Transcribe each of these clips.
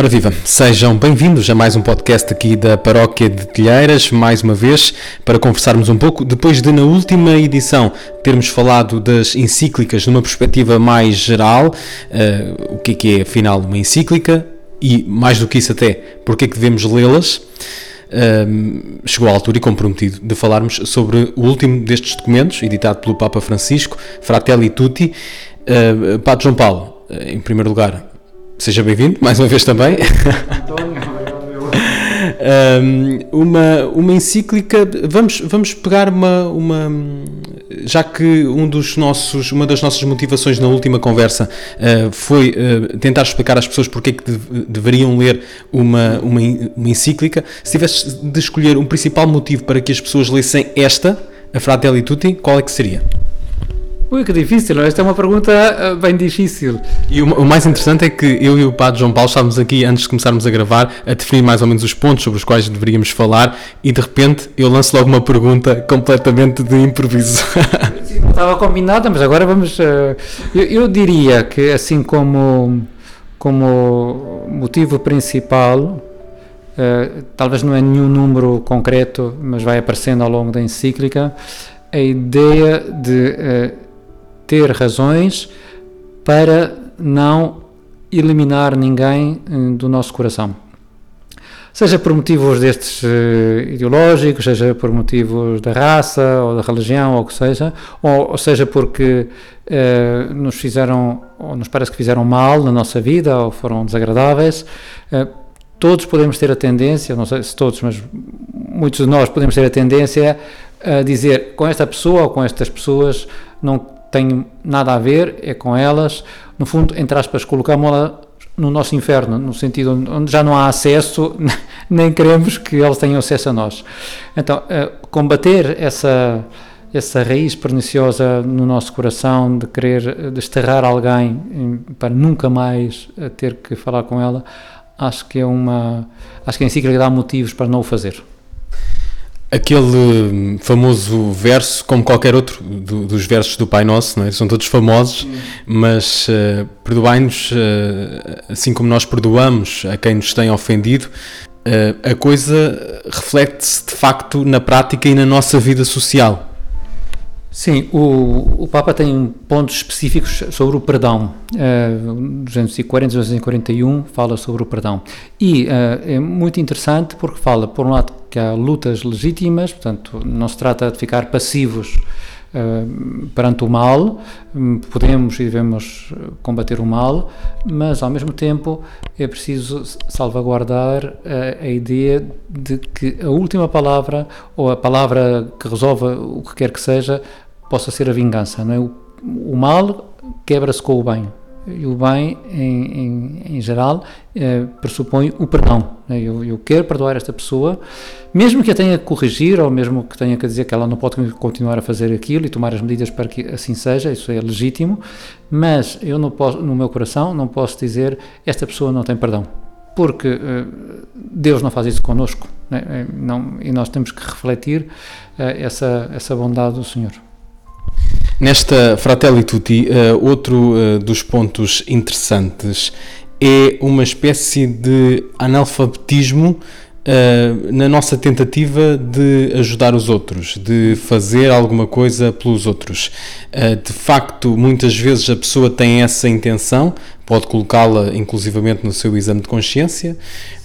Ora viva, sejam bem-vindos a mais um podcast aqui da Paróquia de Telheiras, mais uma vez, para conversarmos um pouco, depois de na última edição termos falado das encíclicas numa perspectiva mais geral, uh, o que é que é afinal uma encíclica e mais do que isso até, porque é que devemos lê-las. Uh, chegou a altura e comprometido de falarmos sobre o último destes documentos, editado pelo Papa Francisco, Fratelli Tutti. Uh, Padre João Paulo, em primeiro lugar, Seja bem-vindo, mais uma vez também. um, uma, uma encíclica, vamos, vamos pegar uma, uma. Já que um dos nossos, uma das nossas motivações na última conversa uh, foi uh, tentar explicar às pessoas porque é que de, deveriam ler uma, uma, uma encíclica, se tivesse de escolher um principal motivo para que as pessoas lessem esta, a Fratelli Tutti, qual é que seria? Ui, que difícil, esta é uma pergunta uh, bem difícil. E o, o, mais interessante é que eu e o Padre João Paulo estávamos aqui, antes de começarmos a gravar, a definir mais ou menos os pontos sobre os quais deveríamos falar e de repente eu lanço logo uma pergunta completamente de improviso. Não estava combinada, mas agora vamos. Uh, eu, eu, diria que, assim como, como motivo principal, uh, talvez não é nenhum número concreto, mas vai aparecendo ao longo da encíclica, a ideia de ter razões para não eliminar ninguém eh, do nosso coração. Seja por motivos destes uh, ideológicos, seja por motivos da raça ou da religião ou o que seja, ou, seja porque uh, nos fizeram, ou nos parece que fizeram mal na nossa vida ou foram desagradáveis, todos podemos ter a tendência, não sei se todos, mas muitos de nós podemos ter a tendência a dizer com esta pessoa ou com estas pessoas não tenho nada a ver, é com elas, no fundo, entre aspas, colocamos-las no nosso inferno, no sentido onde já não há acesso, nem queremos que elas tenham acesso a nós. Então, eh, combater essa, essa raiz perniciosa no nosso coração de querer desterrar alguém para nunca mais eh, ter que falar com ela, acho que é uma, acho que a encíclica dá motivos para não o fazer. Aquele hum, famoso verso, como qualquer outro do, dos versos do Pai Nosso, não é? são todos famosos, mas uh, perdoai-nos, uh, assim como nós perdoamos a quem nos tem ofendido, uh, a coisa reflete-se de facto na prática e na nossa vida social. Sim, o, o Papa tem pontos específicos sobre o perdão. Uh, 240 241 fala sobre o perdão. E uh, é muito interessante porque fala, por um lado, que há lutas legítimas, portanto, não se trata de ficar passivos perante o mal, podemos e devemos combater o mal, mas ao mesmo tempo é preciso salvaguardar uh, a ideia de que a última palavra, ou a palavra que resolva o que quer que seja, possa ser a vingança. Não é? o, o mal quebra-se com o bem e o bem, em, em, em geral, eh, pressupõe o perdão. Né? Eu, eu, quero perdoar esta pessoa, mesmo que a tenha que corrigir, ou mesmo que tenha que dizer que ela não pode continuar a fazer aquilo e tomar as medidas para que assim seja, isso é legítimo, mas eu não posso, no meu coração não posso dizer esta pessoa não tem perdão, porque eh, Deus não faz isso connosco, né? Eh, não, e nós temos que refletir essa, essa bondade do Senhor. Nesta Fratelli Tutti, uh, outro uh, dos pontos interessantes é uma espécie de analfabetismo uh, na nossa tentativa de ajudar os outros, de fazer alguma coisa pelos outros. de facto, muitas vezes a pessoa tem essa intenção, pode colocá-la inclusivamente no seu exame de consciência,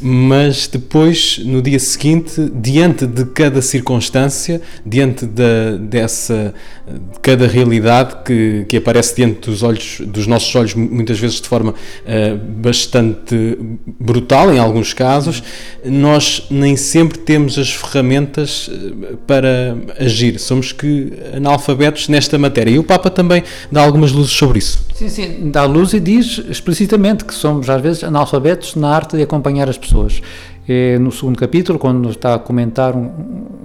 mas depois, no dia seguinte, diante de cada circunstância, diante da, dessa, de cada realidade que, que aparece diante dos olhos, dos nossos olhos, muitas vezes de forma uh, bastante brutal, em alguns casos, nós nem sempre temos as ferramentas eh, para agir. Somos que analfabetos nesta matéria. E o Papa também dá algumas luzes sobre isso. Sim, sim, dá luz e diz explicitamente que somos às vezes analfabetos na arte de acompanhar as pessoas. É no segundo capítulo, quando está a comentar um,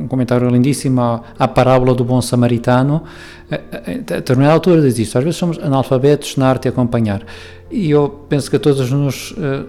um comentário lindíssimo à, parábola do bom samaritano, a, a, a determinada altura diz isto, às vezes somos analfabetos na arte de acompanhar. E eu penso que a todos nos uh,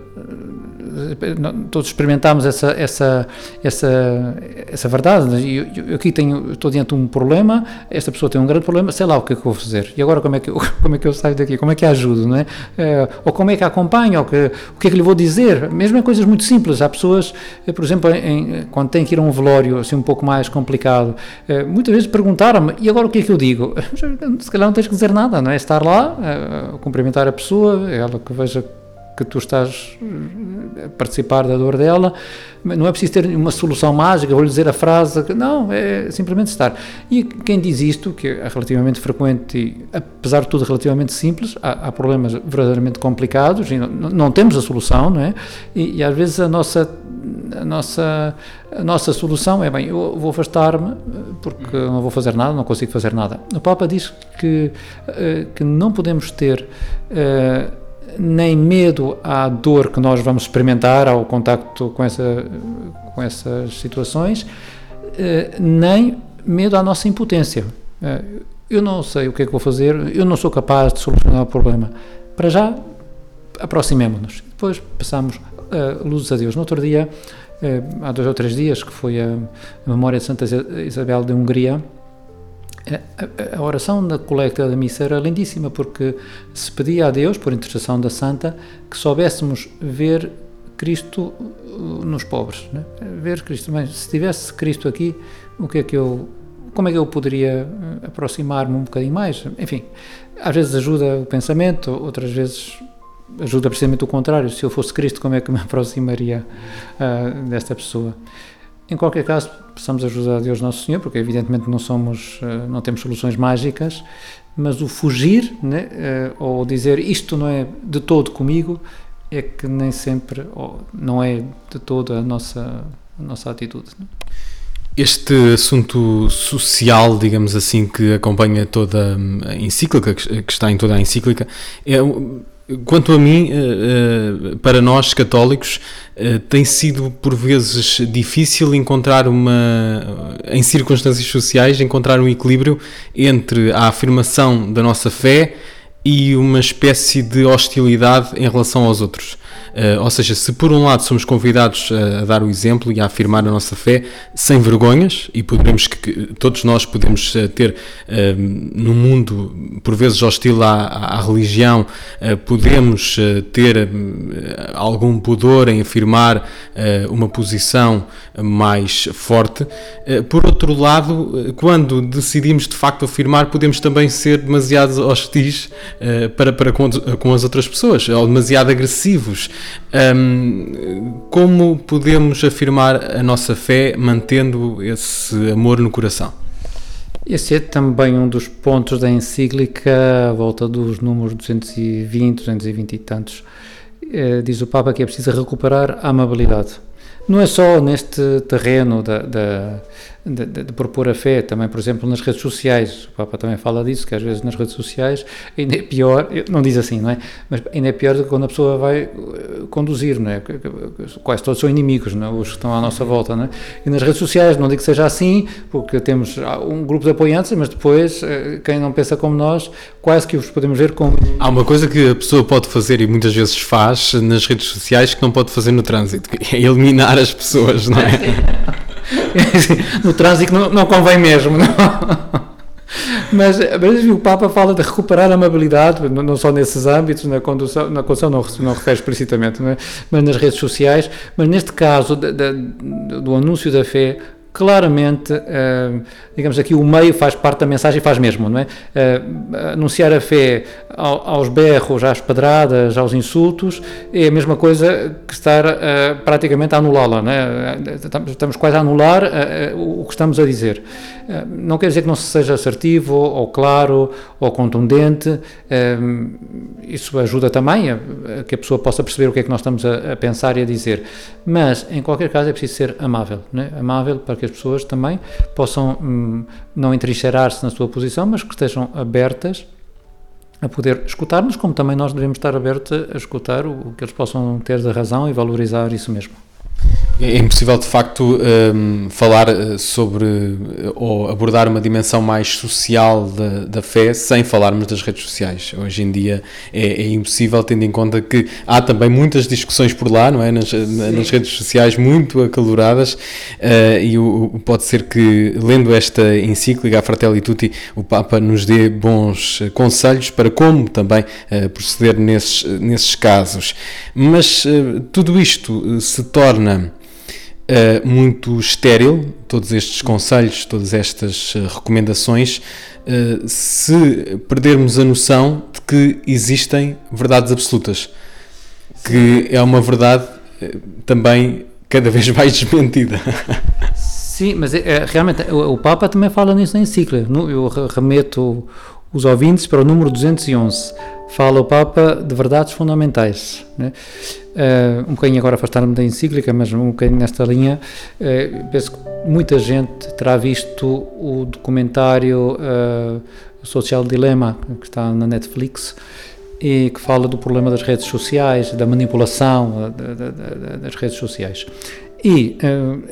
todos experimentámos essa, essa, essa, essa verdade. Eu, eu aqui tenho, estou diante de um problema, esta pessoa tem um grande problema, sei lá o que é que eu vou fazer. E agora como é que eu, como é que eu saio daqui? Como é que a ajudo? Não é? Eh, ou como é que a acompanho? Ou que, o que é que lhe vou dizer? Mesmo em coisas muito simples. Há pessoas, eh, por exemplo, em, quando têm que ir a um velório assim um pouco mais complicado, muitas vezes perguntaram-me, e agora o que é que eu digo? Se calhar não tens que dizer nada, não é? Estar lá, cumprimentar a pessoa, ela que veja que tu estás a participar da dor dela, não é preciso ter uma solução mágica, vou-lhe dizer a frase, não, é simplesmente estar. E quem diz isto, que é relativamente frequente e, apesar de tudo, relativamente simples, há, há problemas verdadeiramente complicados e não, não, temos a solução, não é? E, e, às vezes a nossa, a nossa, a nossa solução é, bem, eu vou afastar-me porque não vou fazer nada, não consigo fazer nada. O Papa diz que, eh, que não podemos ter eh, nem medo à dor que nós vamos experimentar ao contacto com, essa, com essas situações, eh, nem medo à nossa impotência. Eh, eu não sei o que é que vou fazer, eu não sou capaz de solucionar o problema. Para já, aproximemos-nos. Depois passamos uh, luzes a Deus. No outro dia, há dois ou três dias, que foi a memória de Santa Isabel de Hungria, a, oração da coleta da missa era lindíssima porque se pedia a Deus, por intercessão da Santa, que soubéssemos ver Cristo uh, nos pobres, né? ver Cristo. Mas se tivesse Cristo aqui, o que é que eu, como é que eu poderia uh, aproximar-me um bocadinho mais? Enfim, às vezes ajuda o pensamento, outras vezes ajuda precisamente o contrário. Se eu fosse Cristo, como é que me aproximaria uh, desta pessoa? Em qualquer caso, precisamos ajudar a Deus Nosso Senhor, porque evidentemente não somos, eh, não temos soluções mágicas, mas o fugir, né, eh, ou dizer isto não é de todo comigo, é que nem sempre, não é de todo a nossa, a nossa atitude. Né? Este assunto social, digamos assim, que acompanha toda a encíclica, que está em toda a encíclica, é Quanto a mim, eh, eh, para nós católicos, eh, tem sido por vezes difícil encontrar uma, em circunstâncias sociais, encontrar um equilíbrio entre a afirmação da nossa fé e uma espécie de hostilidade em relação aos outros. Uh, ou seja, se por um lado somos convidados a, a, dar o exemplo e a afirmar a nossa fé sem vergonhas, e poderemos que, todos nós podemos uh, ter uh, no mundo por vezes hostil à, à religião, podemos ter algum pudor em afirmar uma posição mais forte. por outro lado, quando decidimos de facto afirmar, podemos também ser demasiado hostis para, para com, com as outras pessoas, ou demasiado agressivos. Um, como podemos afirmar a nossa fé mantendo esse amor no coração? Esse é também um dos pontos da encíclica, à volta dos números 220, 220 e tantos. Eh, diz o Papa que é preciso recuperar a amabilidade. Não é só neste terreno da, da de, de, de, propor a fé, também, por exemplo, nas redes sociais. O Papa também fala disso, que às vezes nas redes sociais ainda é pior, não diz assim, não é? Mas ainda é pior do que quando a pessoa vai eh, conduzir, não é? Quase todos são inimigos, não é? Os que estão à nossa volta, não é? E nas redes sociais, não digo que seja assim, porque temos um grupo de apoiantes, mas depois, eh, quem não pensa como nós, quase que os podemos ver como. Há uma coisa que a pessoa pode fazer e muitas vezes faz nas redes sociais que não pode fazer no trânsito, que é eliminar as pessoas, não é? no trânsito não, não convém mesmo, não? Mas, mas o Papa fala de recuperar a amabilidade, não só nesses âmbitos, na condução, na condução não, não refere explicitamente, é? mas nas redes sociais, mas neste caso de, de, do anúncio da fé, claramente, uh, digamos aqui, o meio faz parte da mensagem, faz mesmo, não é? Uh, anunciar a fé ao, aos berros, às pedradas, aos insultos, é a mesma coisa que estar uh, praticamente a anulá-la, não é? Estamos quase a anular o que estamos a dizer. não quer dizer que não se seja assertivo, ou claro, ou contundente, isso ajuda também a, que a pessoa possa perceber o que é que nós estamos a pensar e a dizer, mas, em qualquer caso, é preciso ser amável, não é? Amável para que as pessoas também possam hum, não entrincheirar-se na sua posição, mas que estejam abertas a poder escutar-nos, como também nós devemos estar abertos a escutar o que eles possam ter de razão e valorizar isso mesmo. É impossível, de facto, um, falar eh, sobre eh, ou abordar uma dimensão mais social da, da fé sem falarmos das redes sociais. Hoje em dia é, é, impossível, tendo em conta que há também muitas discussões por lá, não é? Nas, nas redes sociais muito acaloradas, uh, e o, pode ser que, lendo esta encíclica, a Fratelli Tutti, o Papa nos dê bons conselhos para como também uh, proceder nesses, nesses casos. Mas uh, tudo isto se torna uh, muito estéril, todos estes conselhos, todas estas uh, recomendações, uh, se perdermos a noção de que existem verdades absolutas, que é uma verdade também cada vez mais desmentida. Sim, mas é, realmente o, o, Papa também fala nisso na encíclica. Eu remeto os ouvintes para o número 211 fala o Papa de verdades fundamentais. Né? Uh, um bocadinho agora afastar-me da encíclica, mas um bocadinho nesta linha, uh, penso que muita gente terá visto o documentário uh, Social Dilemma, que está na Netflix, e que fala do problema das redes sociais, da manipulação das redes sociais. E,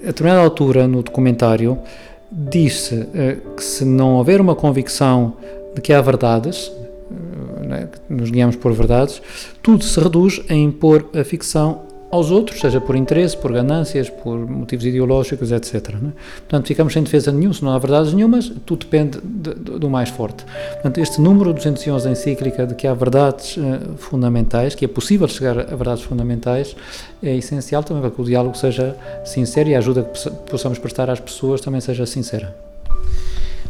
a determinada altura no documentário, disse que se não houver uma convicção de que há verdades, é? nos guiamos por verdades, tudo se reduz a impor a ficção aos outros, seja por interesse, por ganâncias, por motivos ideológicos, etc. É? Portanto, ficamos sem defesa nenhuma, se não há verdades nenhumas, tudo depende de, de, do mais forte. Portanto, este número 211 da encíclica de que há verdades uh, fundamentais, que é possível chegar a verdades fundamentais, é essencial também para que o diálogo seja sincero e a ajuda que possamos prestar às pessoas também seja sincera.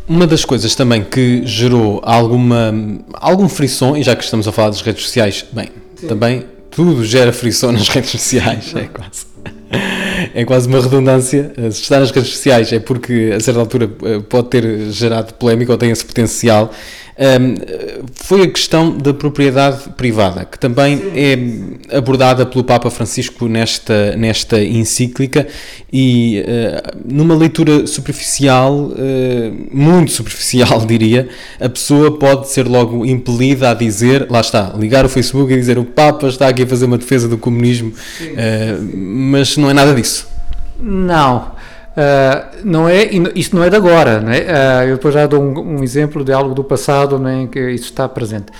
Uma das coisas também que gerou alguma, algum frição, e já que estamos a falar das redes sociais, bem, Sim. também tudo gera frição nas redes sociais, é quase. É quase uma redundância. Se está nas redes sociais é porque a certa altura eh, pode ter gerado polémica ou tem esse potencial um, foi a questão da propriedade privada, que também é abordada pelo Papa Francisco nesta, nesta encíclica e uh, numa leitura superficial, uh, muito superficial diria, a pessoa pode ser logo impelida a dizer, lá está, ligar o Facebook e dizer o Papa está aqui a fazer uma defesa do comunismo, uh, mas não é nada disso. Não. Uh, não é, isto não é de agora, não é? Uh, eu depois já dou um, um, exemplo de algo do passado é, em que isso está presente.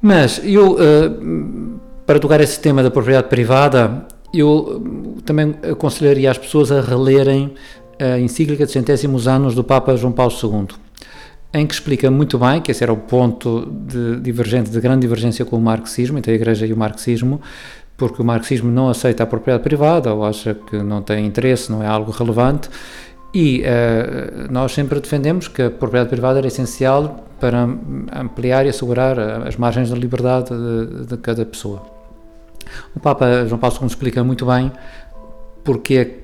Mas eu, uh, para tocar esse tema da propriedade privada, eu também aconselharia as pessoas a relerem a encíclica de centésimos anos do Papa João Paulo II, em que explica muito bem, que esse era o ponto de divergente, de grande divergência com o marxismo, entre a Igreja e o marxismo, porque o marxismo não aceita a propriedade privada ou acha que não tem interesse, não é algo relevante. E uh, nós sempre defendemos que a propriedade privada era essencial para ampliar e assegurar as margens da liberdade de, de cada pessoa. O Papa João Paulo II explica muito bem porque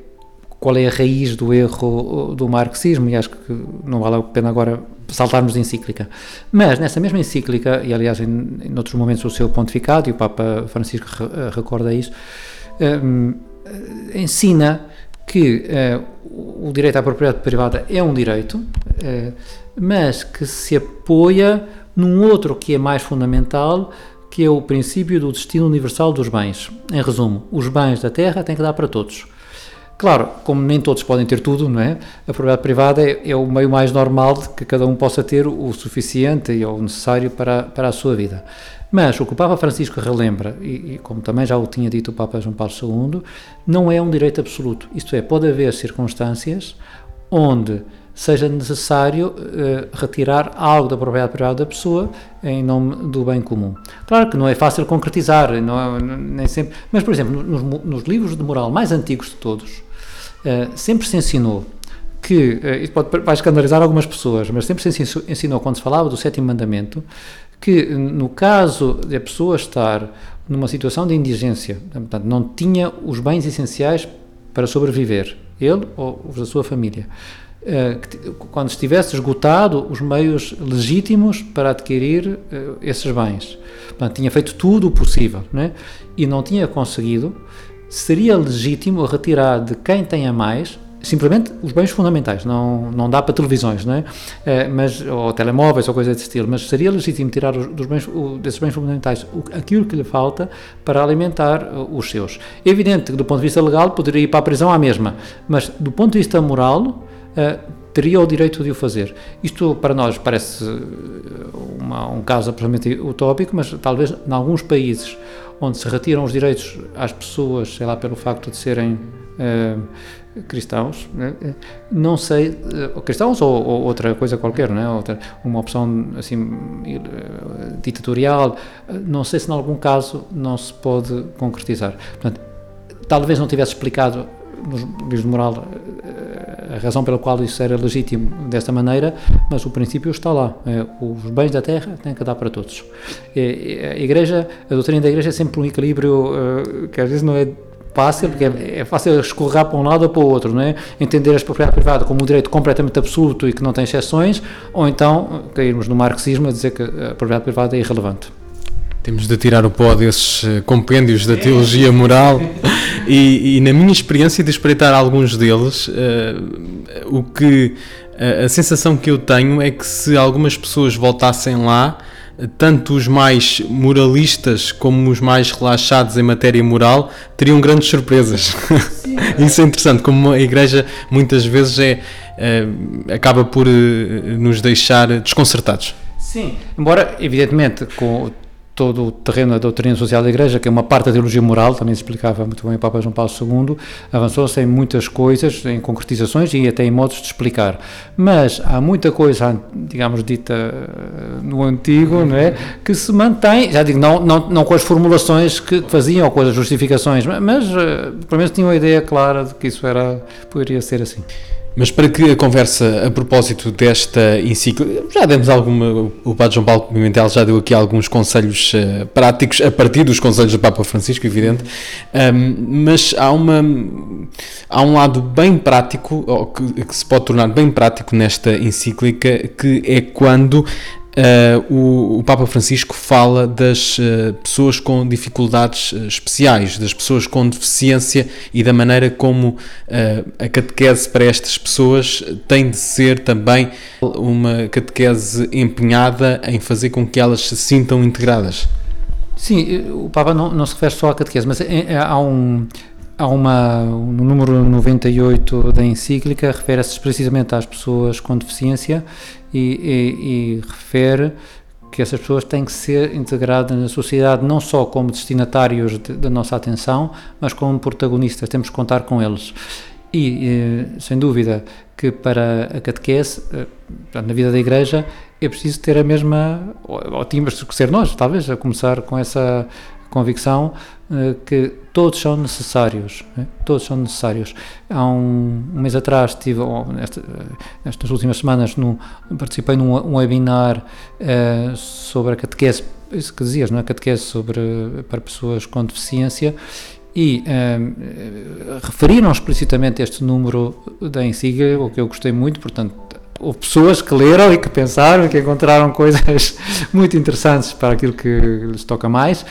qual é a raiz do erro do marxismo, e acho que não vale a pena agora saltarmos de encíclica. Mas nessa mesma encíclica, e aliás em, em outros momentos o seu pontificado, e o Papa Francisco re, recorda isso, um, ensina que uh, o direito à propriedade privada é um direito, uh, mas que se apoia num outro que é mais fundamental, que é o princípio do destino universal dos bens. Em resumo, os bens da terra têm que dar para todos. Claro, como nem todos podem ter tudo, não é? A propriedade privada é, é, o meio mais normal de que cada um possa ter o suficiente e o necessário para, para a sua vida. Mas o que o Papa Francisco relembra, e, e, como também já o tinha dito o Papa João Paulo II, não é um direito absoluto. Isto é, pode haver circunstâncias onde seja necessário uh, retirar algo da propriedade privada da pessoa em nome do bem comum. Claro que não é fácil concretizar, não é, nem sempre, mas, por exemplo, nos, nos livros de moral mais antigos de todos, sempre se ensinou que, uh, isso pode, vai escandalizar algumas pessoas, mas sempre se ensinou, quando se falava do sétimo mandamento, que no caso de a pessoa estar numa situação de indigência, portanto, não tinha os bens essenciais para sobreviver, ele ou os da sua família, eh, quando estivesse esgotado os meios legítimos para adquirir eh, esses bens. Portanto, tinha feito tudo o possível é? e não tinha conseguido, seria legítimo retirar de quem tenha mais, simplesmente os bens fundamentais, não, não dá para televisões, não é? Uh, mas, ou telemóveis ou coisa desse estilo, mas seria legítimo tirar os, dos bens, o, desses bens fundamentais o, aquilo que lhe falta para alimentar uh, os seus. É evidente que do ponto de vista legal poderia ir para a prisão à mesma, mas do ponto de vista moral teria o direito de o fazer. Isto para nós parece uma, um caso absolutamente utópico, mas talvez em alguns países onde se retiram os direitos às pessoas, sei lá, pelo facto de serem uh, cristãos, né? não sei, uh, cristãos ou, ou, outra coisa qualquer, né? outra, uma opção assim uh, ditatorial, não sei se em algum caso não se pode concretizar. Portanto, talvez não tivesse explicado nos livros de moral a razão pela qual isso era legítimo desta maneira, mas o princípio está lá. É, os bens da terra têm que dar para todos. A Igreja, a doutrina da Igreja é sempre um equilíbrio uh, que às vezes não é fácil, porque é, é, fácil escorregar para um lado ou para o outro, não é? Entender a propriedade privada como um direito completamente absoluto e que não tem exceções, ou então cairmos no marxismo a dizer que a propriedade privada é irrelevante. Temos de tirar o pó desses eh, compêndios da teologia moral e, e, na minha experiência de espreitar alguns deles, uh, o que uh, a sensação que eu tenho é que se algumas pessoas voltassem lá, tanto os mais moralistas como os mais relaxados em matéria moral teriam grandes surpresas. Isso é interessante, como a Igreja muitas vezes é, uh, acaba por nos deixar desconcertados. Sim, embora evidentemente com todo o terreno da doutrina social da Igreja, que é uma parte da teologia moral, também se explicava muito bem o Papa João Paulo II, avançou-se em muitas coisas, em concretizações e até em modos de explicar. Mas há muita coisa, digamos, dita eh, no antigo, não é, que se mantém, já digo, não, não, não com as formulações que faziam ou com as justificações, mas eh, pelo menos tinham a ideia clara de que isso era, poderia ser assim. Mas para que a conversa a propósito desta encíclica, já demos alguma, o Padre João Paulo Pimentel já deu aqui alguns conselhos uh, práticos a partir dos conselhos do Papa Francisco, evidente, um, mas há, uma, há um lado bem prático, que, que se pode tornar bem prático nesta encíclica, que é quando Uh, o, o, Papa Francisco fala das uh, pessoas com dificuldades uh, especiais, das pessoas com deficiência e da maneira como a catequese para estas pessoas tem de ser também uma catequese empenhada em fazer com que elas se sintam integradas. Sim, o Papa não, não se refere só à catequese, mas há um. Há uma, no número 98 da encíclica, refere-se precisamente às pessoas com deficiência e, e, e refere que essas pessoas têm que ser integradas na sociedade não só como destinatários de, da nossa atenção, mas como protagonistas, temos que contar com eles. E, eh, sem dúvida, que para a catequese, eh, na vida da Igreja, é preciso ter a mesma, ou tínhamos que ser nós, talvez, a começar com essa convicção que todos são necessários, né? todos são necessários. Há um, um mês atrás tive, nesta, nestas últimas semanas, participei num um webinar uh, sobre a catequese, isso que dizias, não é? catequese sobre, para pessoas com deficiência e uh, referiram explicitamente este número da encíclica, o que eu gostei muito, portanto houve pessoas que leram e que pensaram que encontraram coisas muito interessantes para aquilo que lhes toca mais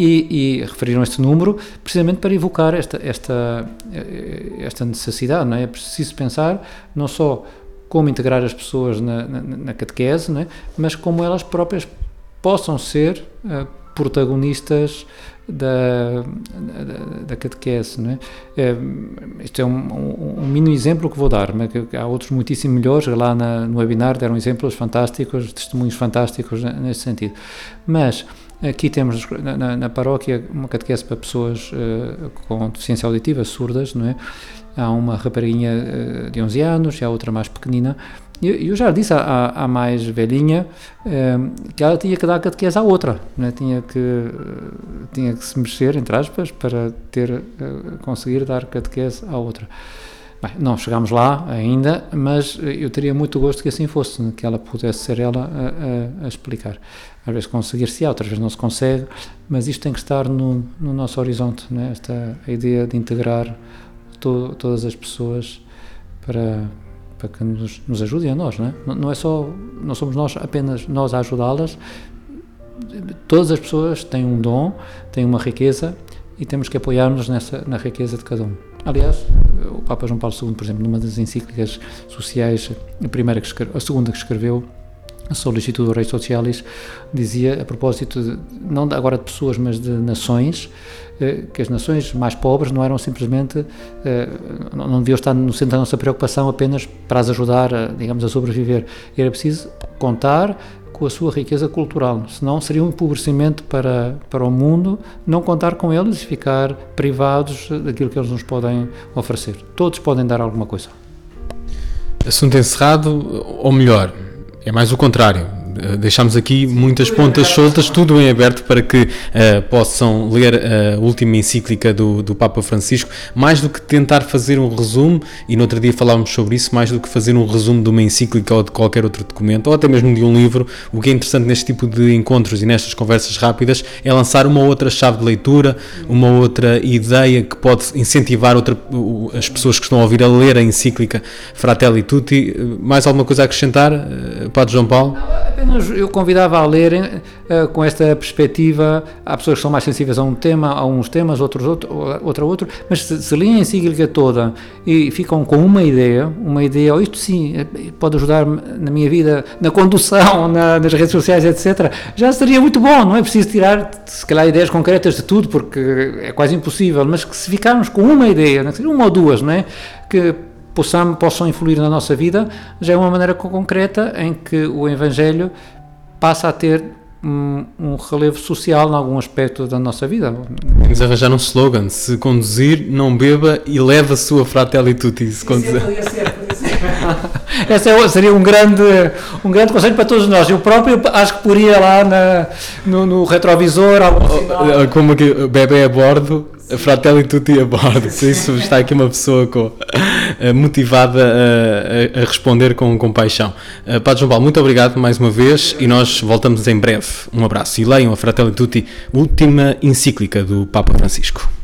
e, e, referiram este número precisamente para evocar esta, esta, esta necessidade, não é? É preciso pensar não só como integrar as pessoas na, na, na catequese, é? mas como elas próprias possam ser uh, protagonistas da, da, da catequese. Não é? é isto é um, um, um, exemplo que vou dar, mas há outros muitíssimo melhores, lá na, no webinar deram exemplos fantásticos, testemunhos fantásticos nesse sentido. Mas Aqui temos na, na, paróquia uma catequese para pessoas uh, com deficiência auditiva, surdas, não é? Há uma rapariguinha uh, de 11 anos e há outra mais pequenina. Eu, eu já disse à, à mais velhinha uh, que ela tinha que dar catequese à outra, não é? tinha, que, tinha que se mexer, entre aspas, para ter, conseguir dar catequese à outra. Bem, não chegámos lá ainda, mas eu teria muito gosto que assim fosse, que ela pudesse ser ela a, a, a explicar. Às vezes conseguir-se, outras vezes não se consegue, mas isto tem que estar no, no nosso horizonte, né? esta a ideia de integrar to, todas as pessoas para, para que nos, nos ajudem a nós, não é? Não, não é só, não somos nós apenas nós a ajudá-las, todas as pessoas têm um dom, têm uma riqueza e temos que apoiar-nos nessa na riqueza de cada um. Aliás, o Papa João Paulo II, por exemplo, numa das encíclicas sociais, a primeira que a segunda que escreveu, a Solicitudo Rei Socialis, dizia, a propósito, de, não agora de pessoas, mas de nações, eh, que as nações mais pobres não eram simplesmente, eh, não deviam estar no centro da nossa preocupação apenas para as ajudar, digamos, a sobreviver. Era preciso contar com a sua riqueza cultural, senão seria um empobrecimento para, para o mundo não contar com eles e ficar privados daquilo que eles nos podem oferecer. Todos podem dar alguma coisa. Assunto encerrado, ou melhor, é mais o contrário eh, deixamos aqui muitas pontas soltas, tudo em aberto para que uh, possam ler a última encíclica do, do Papa Francisco, mais do que tentar fazer um resumo, e no outro dia falávamos sobre isso, mais do que fazer um resumo de uma encíclica ou de qualquer outro documento, ou até mesmo de um livro, o que é interessante neste tipo de encontros e nestas conversas rápidas é lançar uma outra chave de leitura, uma outra ideia que pode incentivar outra, as pessoas que estão a ouvir a ler a encíclica Fratelli Tutti. Mais alguma coisa a acrescentar, Padre João Paulo? Apenas eu convidava a lerem uh, com esta perspectiva. Há pessoas que são mais sensíveis a um tema, a uns temas, outros outro, outra outro, mas se, se leem a encíclica toda e ficam com uma ideia, uma ideia, oh, isto sim, eh, pode ajudar na minha vida, na condução, na, nas redes sociais, etc., já seria muito bom. Não é preciso tirar, se calhar, ideias concretas de tudo, porque é quase impossível, mas que se ficarmos com uma ideia, uma ou duas, não é? Que possam, possam influir na nossa vida, já é uma maneira concreta em que o Evangelho passa a ter um, um, relevo social em algum aspecto da nossa vida. Vamos arranjar um slogan: se conduzir, não beba e leva a sua fratelli tutti. Se conduzir. Esse é, seria um grande, um grande conselho para todos nós. Eu próprio acho que poria lá na, no, no retrovisor. Como que bebê a bordo, Fratelli tutti a bordo. Isso está aqui uma pessoa com, eh, motivada a, a, responder com compaixão. Eh, Padre João Paulo, muito obrigado mais uma vez e nós voltamos em breve. Um abraço e leiam a Fratelli tutti, última encíclica do Papa Francisco.